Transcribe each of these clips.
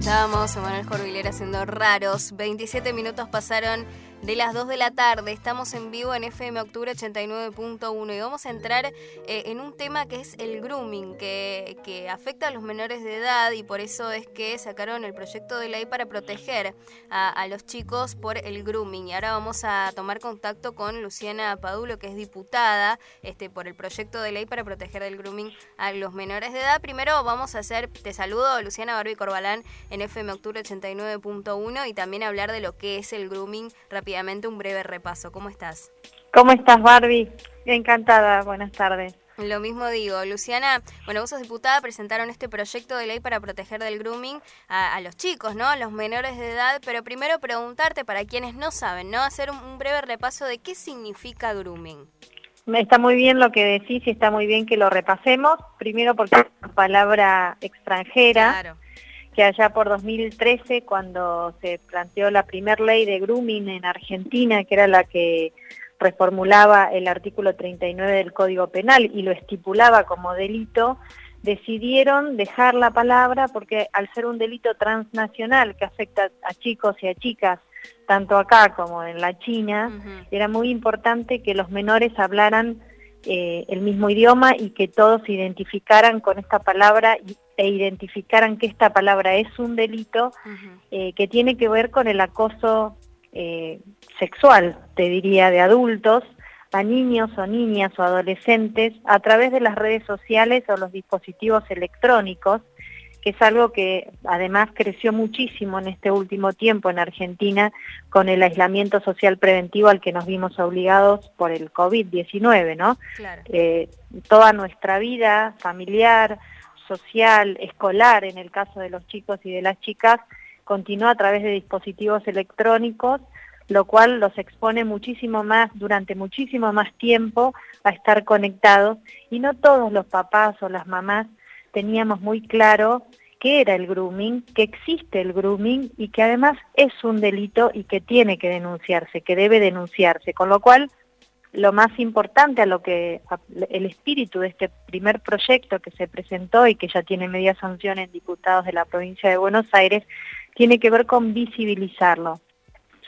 escuchábamos a Manuel Jorvilera haciendo raros. 27 minutos pasaron de las 2 de la tarde. Estamos en vivo en FM Octubre 89.1 y vamos a entrar eh, en un tema que es el grooming, que, que, afecta a los menores de edad y por eso es que sacaron el proyecto de ley para proteger a, los chicos por el grooming. Y ahora vamos a tomar contacto con Luciana Padulo, que es diputada este, por el proyecto de ley para proteger del grooming a los menores de edad. Primero vamos a hacer, te saludo, Luciana Barbie Corbalán en FM Octubre 89.1 y también hablar de lo que es el grooming rápidamente un breve repaso. ¿Cómo estás? ¿Cómo estás, Barbie? Encantada, buenas tardes. Lo mismo digo, Luciana, bueno, vos sos diputada, presentaron este proyecto de ley para proteger del grooming a, los chicos, ¿no? A los menores de edad, pero primero preguntarte, para quienes no saben, ¿no? Hacer un, breve repaso de qué significa grooming. Está muy bien lo que decís y está muy bien que lo repasemos, primero porque es una palabra extranjera. Claro que allá por 2013, cuando se planteó la primer ley de grooming en Argentina, que era la que reformulaba el artículo 39 del Código Penal y lo estipulaba como delito, decidieron dejar la palabra porque al ser un delito transnacional que afecta a chicos y a chicas, tanto acá como en la China, era muy importante que los menores hablaran eh, el mismo idioma y que todos se identificaran con esta palabra e identificaran que esta palabra es un delito eh, que tiene que ver con el acoso eh, sexual, te diría, de adultos a niños o niñas o adolescentes a través de las redes sociales o los dispositivos electrónicos que es algo que además creció muchísimo en este último tiempo en Argentina con el aislamiento social preventivo al que nos vimos obligados por el COVID-19, ¿no? Eh, toda nuestra vida familiar, social, escolar, en el caso de los chicos y de las chicas, continúa a través de dispositivos electrónicos, lo cual los expone muchísimo más, durante muchísimo más tiempo, a estar conectados, y no todos los papás o las mamás teníamos muy claro qué era el grooming, que existe el grooming y que además es un delito y que tiene que denunciarse, que debe denunciarse, con lo cual lo más importante a lo que el espíritu de este primer proyecto que se presentó y que ya tiene media sanción en diputados de la provincia de Buenos Aires tiene que ver con visibilizarlo,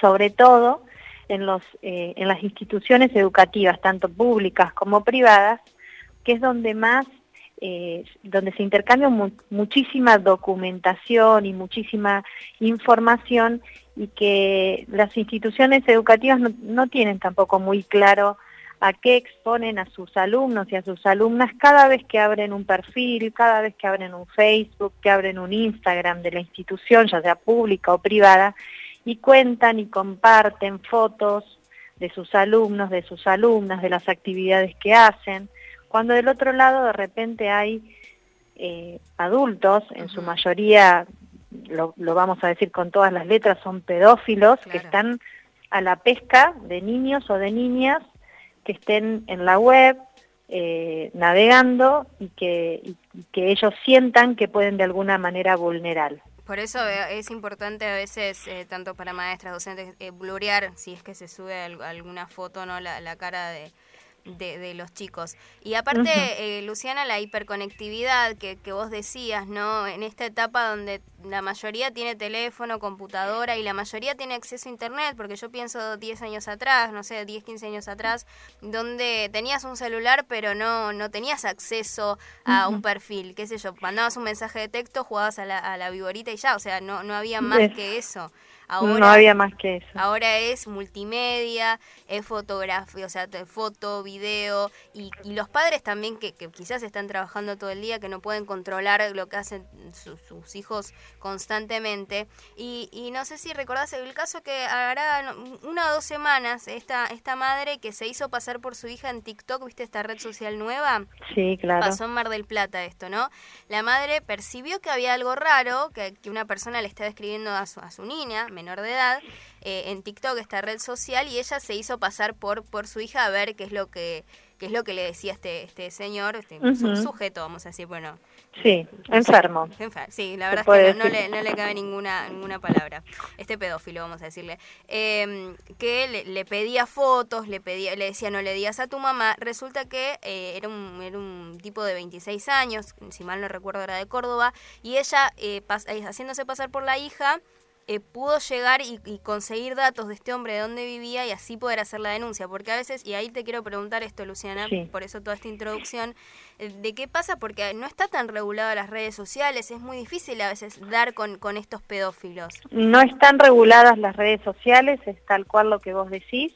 sobre todo en, los, eh, en las instituciones educativas, tanto públicas como privadas, que es donde más eh, donde se intercambia muchísima documentación y muchísima información y que las instituciones educativas no, tienen tampoco muy claro a qué exponen a sus alumnos y a sus alumnas cada vez que abren un perfil, cada vez que abren un Facebook, que abren un Instagram de la institución, ya sea pública o privada, y cuentan y comparten fotos de sus alumnos, de sus alumnas, de las actividades que hacen, cuando del otro lado de repente hay eh, adultos, en su mayoría, lo, vamos a decir con todas las letras, son pedófilos que están a la pesca de niños o de niñas que estén en la web, eh, navegando y que, que ellos sientan que pueden de alguna manera vulnerar. Por eso eh, es importante a veces, tanto para maestras, docentes, eh, si es que se sube alguna foto, no la, la cara de, de, de, los chicos. Y aparte, eh, Luciana, la hiperconectividad que, que, vos decías, ¿no? En esta etapa donde la mayoría tiene teléfono, computadora y la mayoría tiene acceso a Internet, porque yo pienso 10 años atrás, no sé, 10, 15 años atrás, donde tenías un celular pero no, no tenías acceso a un perfil, qué sé yo, mandabas un mensaje de texto, jugabas a la, a la viborita y ya, o sea, no, no había más que eso. Ahora, no había más que eso. Ahora es multimedia, es fotografía, o sea, foto, video, y, y los padres también que, que, quizás están trabajando todo el día, que no pueden controlar lo que hacen sus hijos constantemente. Y, y no sé si recordás el caso que hará una o dos semanas esta, esta madre que se hizo pasar por su hija en TikTok, ¿viste esta red social nueva? Sí, claro. Pasó en Mar del Plata esto, ¿no? La madre percibió que había algo raro, que, que una persona le estaba escribiendo a su, a su niña, menor de edad, eh, en TikTok, esta red social, y ella se hizo pasar por, por su hija a ver qué es lo que, qué es lo que le decía este, este señor, este sujeto, vamos a decir, bueno, Sí, enfermo. Sí, la verdad es que no, le, no, le, cabe ninguna, ninguna palabra. Este pedófilo, vamos a decirle. Em, que le, pedía fotos, le pedía le decía no le digas a tu mamá. Resulta que eh, era, un, era un tipo de 26 años, si mal no recuerdo era de Córdoba, y ella, eh, eh, haciéndose pasar por la hija, eh, pudo llegar y, conseguir datos de este hombre de dónde vivía y así poder hacer la denuncia. Porque a veces, y ahí te quiero preguntar esto, Luciana, por eso toda esta introducción, eh, de qué pasa, porque no está tan regulada las redes sociales, es muy difícil a veces dar con, con estos pedófilos. No están reguladas las redes sociales, es tal cual lo que vos decís.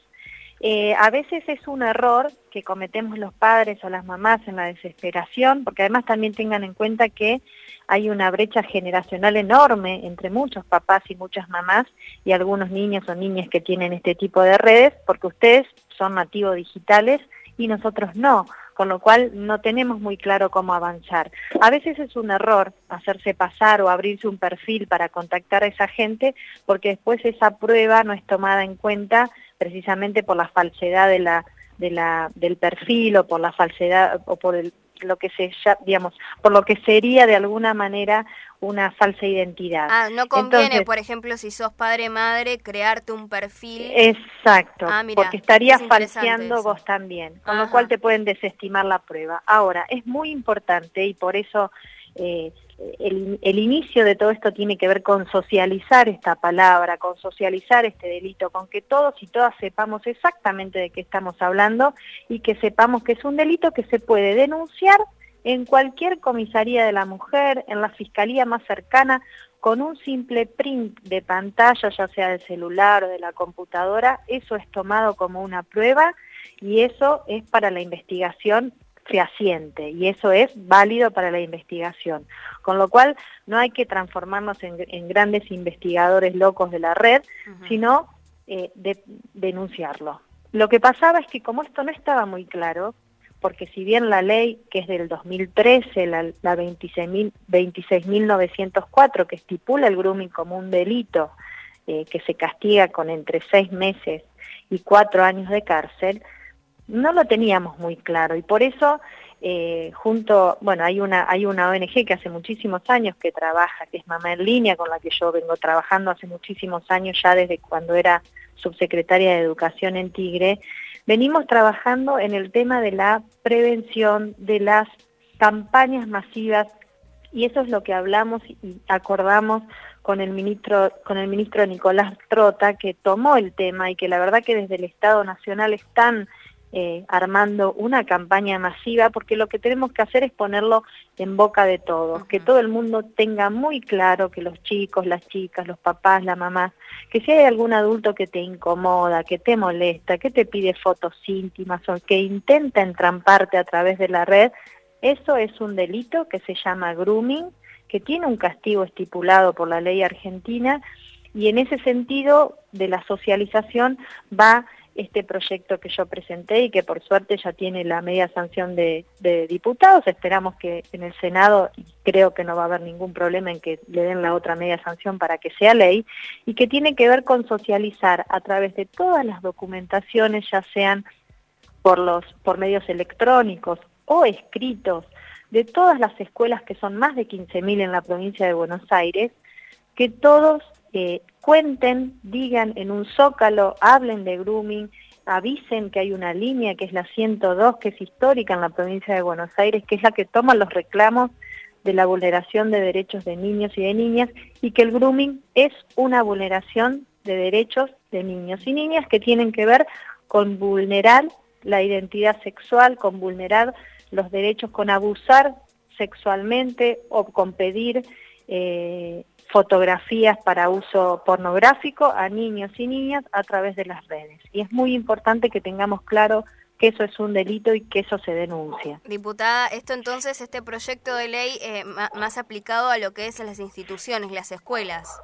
Eh, a veces es un error que cometemos los padres o las mamás en la desesperación, porque además también tengan en cuenta que hay una brecha generacional enorme entre muchos papás y muchas mamás y algunos niños o niñas que tienen este tipo de redes, porque ustedes son nativos digitales y nosotros no, con lo cual no tenemos muy claro cómo avanzar. A veces es un error hacerse pasar o abrirse un perfil para contactar a esa gente, porque después esa prueba no es tomada en cuenta precisamente por la falsedad de la, de la, del perfil o por la falsedad o por el, lo que se digamos por lo que sería de alguna manera una falsa identidad. Ah, no conviene, por ejemplo, si sos padre madre, crearte un perfil. Exacto, ah, porque estarías falseando vos también, con lo cual te pueden desestimar la prueba. Ahora, es muy importante y por eso eh, el, inicio de todo esto tiene que ver con socializar esta palabra, con socializar este delito, con que todos y todas sepamos exactamente de qué estamos hablando y que sepamos que es un delito que se puede denunciar en cualquier comisaría de la mujer, en la fiscalía más cercana, con un simple print de pantalla, ya sea del celular o de la computadora, eso es tomado como una prueba y eso es para la investigación fehaciente y eso es válido para la investigación. Con lo cual no hay que transformarnos en, grandes investigadores locos de la red, sino eh, de, denunciarlo. Lo que pasaba es que como esto no estaba muy claro, porque si bien la ley que es del 2013, la, la 26.904, que estipula el grooming como un delito eh, que se castiga con entre seis meses y cuatro años de cárcel, no lo teníamos muy claro. Y por eso eh, junto, bueno, hay una, hay una ONG que hace muchísimos años que trabaja, que es Mamá en Línea, con la que yo vengo trabajando hace muchísimos años ya desde cuando era subsecretaria de Educación en Tigre, venimos trabajando en el tema de la prevención de las campañas masivas y eso es lo que hablamos y acordamos con el ministro con el ministro Nicolás Trota que tomó el tema y que la verdad que desde el Estado Nacional están eh, armando una campaña masiva porque lo que tenemos que hacer es ponerlo en boca de todos, que todo el mundo tenga muy claro que los chicos, las chicas, los papás, la mamá, que si hay algún adulto que te incomoda, que te molesta, que te pide fotos íntimas o que intenta entramparte a través de la red, eso es un delito que se llama grooming, que tiene un castigo estipulado por la ley argentina y en ese sentido de la socialización va este proyecto que yo presenté y que por suerte ya tiene la media sanción de, diputados. Esperamos que en el Senado, creo que no va a haber ningún problema en que le den la otra media sanción para que sea ley, y que tiene que ver con socializar a través de todas las documentaciones, ya sean por, los, por medios electrónicos o escritos, de todas las escuelas que son más de 15.000 en la provincia de Buenos Aires, que todos eh, cuenten, digan en un zócalo, hablen de grooming, avisen que hay una línea que es la 102, que es histórica en la provincia de Buenos Aires, que es la que toma los reclamos de la vulneración de derechos de niños y de niñas, y que el grooming es una vulneración de derechos de niños y niñas que tienen que ver con vulnerar la identidad sexual, con vulnerar los derechos, con abusar sexualmente o con pedir eh, fotografías para uso pornográfico a niños y niñas a través de las redes. Y es muy importante que tengamos claro que eso es un delito y que eso se denuncia. Diputada, esto entonces, este proyecto de ley eh, más aplicado a lo que es las instituciones, las escuelas.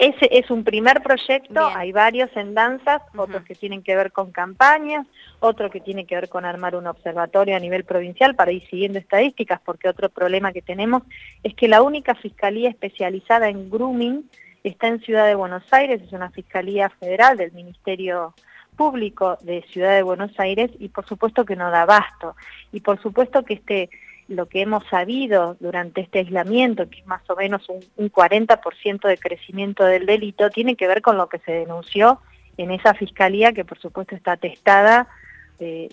Ese es un primer proyecto, hay varios en danzas, otros que tienen que ver con campañas, otro que tiene que ver con armar un observatorio a nivel provincial para ir siguiendo estadísticas, porque otro problema que tenemos es que la única fiscalía especializada en grooming está en Ciudad de Buenos Aires, es una fiscalía federal del Ministerio Público de Ciudad de Buenos Aires y por supuesto que no da abasto. Y por supuesto que este lo que hemos sabido durante este aislamiento, que es más o menos un, un 40% de crecimiento del delito, tiene que ver con lo que se denunció en esa fiscalía que por supuesto está atestada de,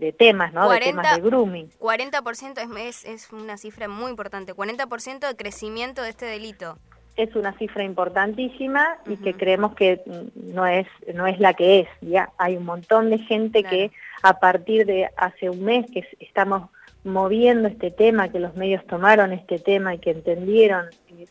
de, temas, ¿no? de temas de grooming. 40% es, es, una cifra muy importante, 40% de crecimiento de este delito. Es una cifra importantísima y que creemos que no es, no es la que es. Ya hay un montón de gente que a partir de hace un mes que estamos moviendo este tema, que los medios tomaron este tema y que entendieron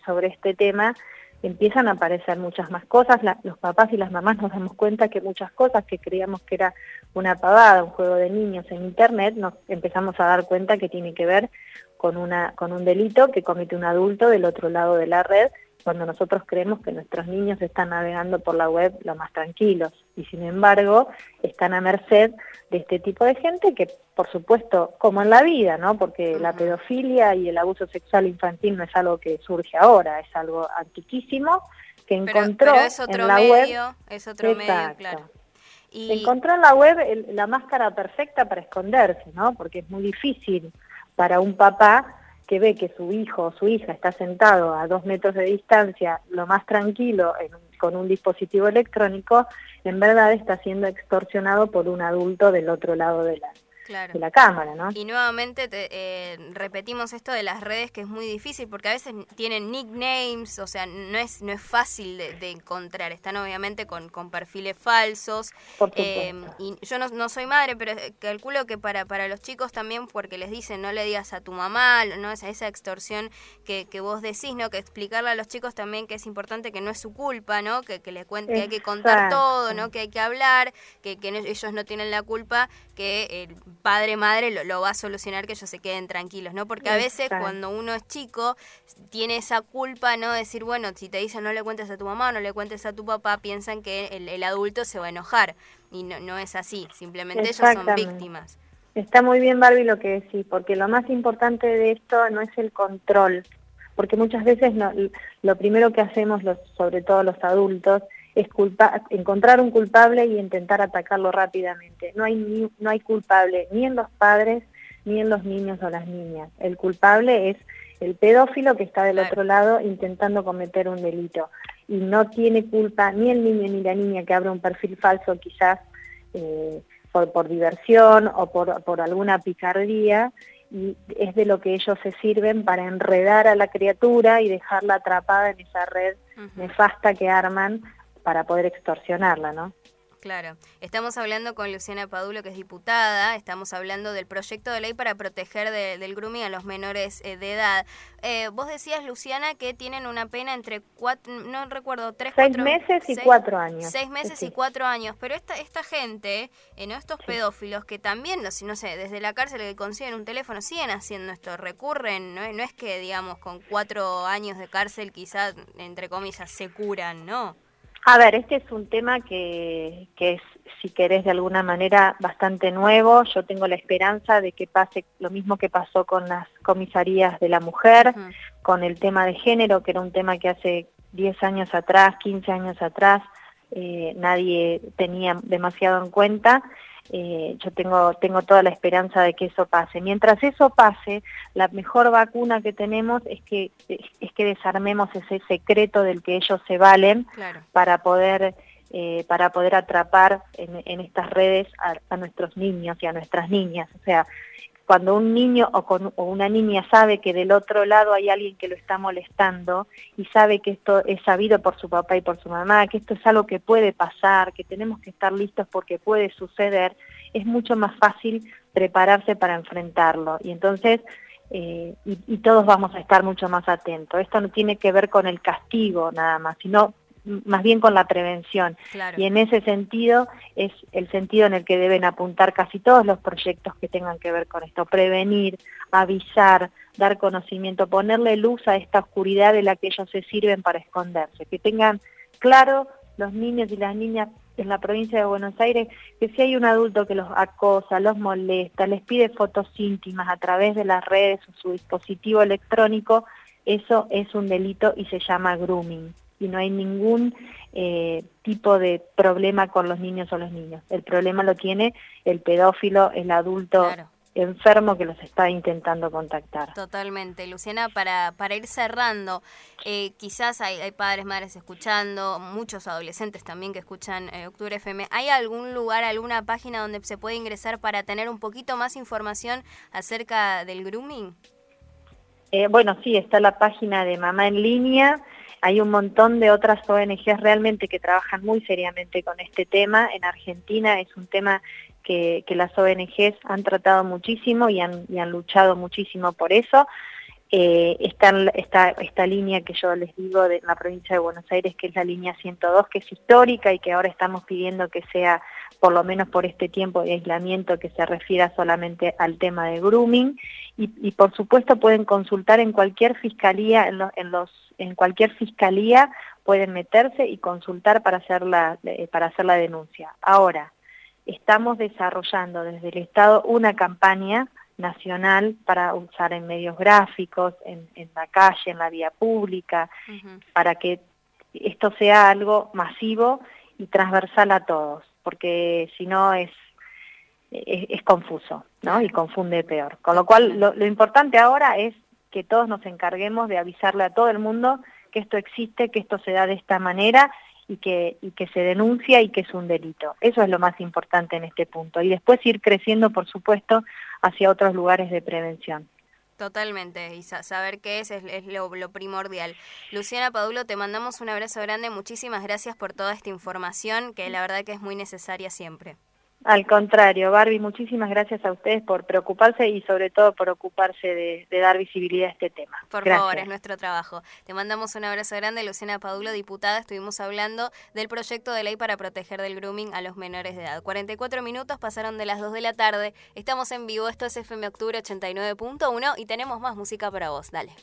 sobre este tema, empiezan a aparecer muchas más cosas, los papás y las mamás nos damos cuenta que muchas cosas que creíamos que era una pavada, un juego de niños en internet, nos empezamos a dar cuenta que tiene que ver con, una, con un delito que comete un adulto del otro lado de la red cuando nosotros creemos que nuestros niños están navegando por la web lo más tranquilos. Y sin embargo están a merced de este tipo de gente que por supuesto como en la vida, ¿no? Porque la pedofilia y el abuso sexual infantil no es algo que surge ahora, es algo antiquísimo que encontró en la web es otro medio, claro. Y... Encontró en la web la máscara perfecta para esconderse, ¿no? Porque es muy difícil para un papá que ve que su hijo o su hija está sentado a dos metros de distancia, lo más tranquilo, con un dispositivo electrónico, en verdad está siendo extorsionado por un adulto del otro lado de la, de la cámara, ¿no? Y nuevamente eh, repetimos esto de las redes que es muy difícil porque a veces tienen nicknames, o sea, no es no es fácil de, encontrar. Están obviamente con, con perfiles falsos. Eh, y yo no, soy madre, pero eh, calculo que para, para los chicos también, porque les dicen no le digas a tu mamá, no esa, esa extorsión que, que vos decís, ¿no? Que explicarle a los chicos también que es importante que no es su culpa, ¿no? Que, que le cuente, que hay que contar todo, ¿no? Que hay que hablar, que, que ellos no tienen la culpa, que el padre, madre lo, va a solucionar que ellos se queden tranquilos, ¿no? Porque a veces cuando uno es chico tiene esa culpa, ¿no? Decir, bueno, si te dicen no le cuentes a tu mamá, no le cuentes a tu papá, piensan que el, adulto se va a enojar. Y no, no es así, simplemente ellos son víctimas. Está muy bien, Barbie, lo que decís, porque lo más importante de esto no es el control, porque muchas veces no, lo primero que hacemos, los, sobre todo los adultos, es culpa encontrar un culpable y intentar atacarlo rápidamente. No hay, ni, no hay culpable ni en los padres ni en los niños o las niñas. El culpable es el pedófilo que está del otro lado intentando cometer un delito. Y no tiene culpa ni el niño ni la niña que abre un perfil falso quizás eh, por, por, diversión o por, por alguna picardía, y es de lo que ellos se sirven para enredar a la criatura y dejarla atrapada en esa red nefasta que arman para poder extorsionarla, ¿no? Claro, estamos hablando con Luciana Padulo, que es diputada, estamos hablando del proyecto de ley para proteger del grooming a los menores eh, de edad. Eh, vos decías, Luciana, que tienen una pena entre cuatro, no recuerdo, tres, seis meses y cuatro años. Seis meses y cuatro años, pero esta esta gente, eh, no estos pedófilos que también, no, no sé, desde la cárcel que consiguen un teléfono, siguen haciendo esto, recurren, no, no es que, digamos, con cuatro años de cárcel quizás, entre comillas, se curan, ¿no? A ver, este es un tema que, que es, si querés, de alguna manera bastante nuevo. Yo tengo la esperanza de que pase lo mismo que pasó con las comisarías de la mujer, con el tema de género, que era un tema que hace 10 años atrás, 15 años atrás, eh, nadie tenía demasiado en cuenta eh, yo tengo, tengo toda la esperanza de que eso pase. Mientras eso pase, la mejor vacuna que tenemos es que, es que desarmemos ese secreto del que ellos se valen para poder... Eh, para poder atrapar en, estas redes a, a, nuestros niños y a nuestras niñas. O sea, cuando un niño o, una niña sabe que del otro lado hay alguien que lo está molestando y sabe que esto es sabido por su papá y por su mamá, que esto es algo que puede pasar, que tenemos que estar listos porque puede suceder, es mucho más fácil prepararse para enfrentarlo. Y entonces, eh, y todos vamos a estar mucho más atentos. Esto no tiene que ver con el castigo nada más, sino más bien con la prevención. Y en ese sentido es el sentido en el que deben apuntar casi todos los proyectos que tengan que ver con esto, prevenir, avisar, dar conocimiento, ponerle luz a esta oscuridad de la que ellos se sirven para esconderse, que tengan claro los niños y las niñas en la provincia de Buenos Aires que si hay un adulto que los acosa, los molesta, les pide fotos íntimas a través de las redes o su dispositivo electrónico, eso es un delito y se llama grooming y no hay ningún eh, tipo de problema con los niños o los niños. El problema lo tiene el pedófilo, el adulto enfermo que los está intentando contactar. Totalmente. Luciana, para, para ir cerrando, eh, quizás hay, hay, padres, madres escuchando, muchos adolescentes también que escuchan eh, Octubre FM. ¿Hay algún lugar, alguna página donde se puede ingresar para tener un poquito más información acerca del grooming? Eh, bueno, sí, está la página de Mamá en Línea. Hay un montón de otras ONGs realmente que trabajan muy seriamente con este tema. En Argentina es un tema que, las ONGs han tratado muchísimo y han, luchado muchísimo por eso. Eh, está esta, esta línea que yo les digo de la provincia de Buenos Aires, que es la línea 102, que es histórica y que ahora estamos pidiendo que sea, por lo menos por este tiempo de aislamiento, que se refiera solamente al tema de grooming. Y, por supuesto pueden consultar en cualquier fiscalía, en, en los en cualquier fiscalía pueden meterse y consultar para hacer la, eh, para hacer la denuncia. Ahora, estamos desarrollando desde el Estado una campaña nacional para usar en medios gráficos, en, la calle, en la vía pública, para que esto sea algo masivo y transversal a todos, porque si no es, es, confuso, ¿no? Y confunde peor. Con lo cual, lo importante ahora es que todos nos encarguemos de avisarle a todo el mundo que esto existe, que esto se da de esta manera y que, y que se denuncia y que es un delito. Eso es lo más importante en este punto. Y después ir creciendo, por supuesto, hacia otros lugares de prevención. Totalmente, y saber qué es es, lo, lo, primordial. Luciana Padulo, te mandamos un abrazo grande, muchísimas gracias por toda esta información que la verdad que es muy necesaria siempre. Al contrario, Barbie, muchísimas gracias a ustedes por preocuparse y sobre todo por ocuparse de, dar visibilidad a este tema. Por favor, es nuestro trabajo. Te mandamos un abrazo grande, Luciana Padulo, diputada. Estuvimos hablando del proyecto de ley para proteger del grooming a los menores de edad. 44 minutos pasaron de las 2 de la tarde. Estamos en vivo, esto es FM Octubre 89.1 y tenemos más música para vos. Dale.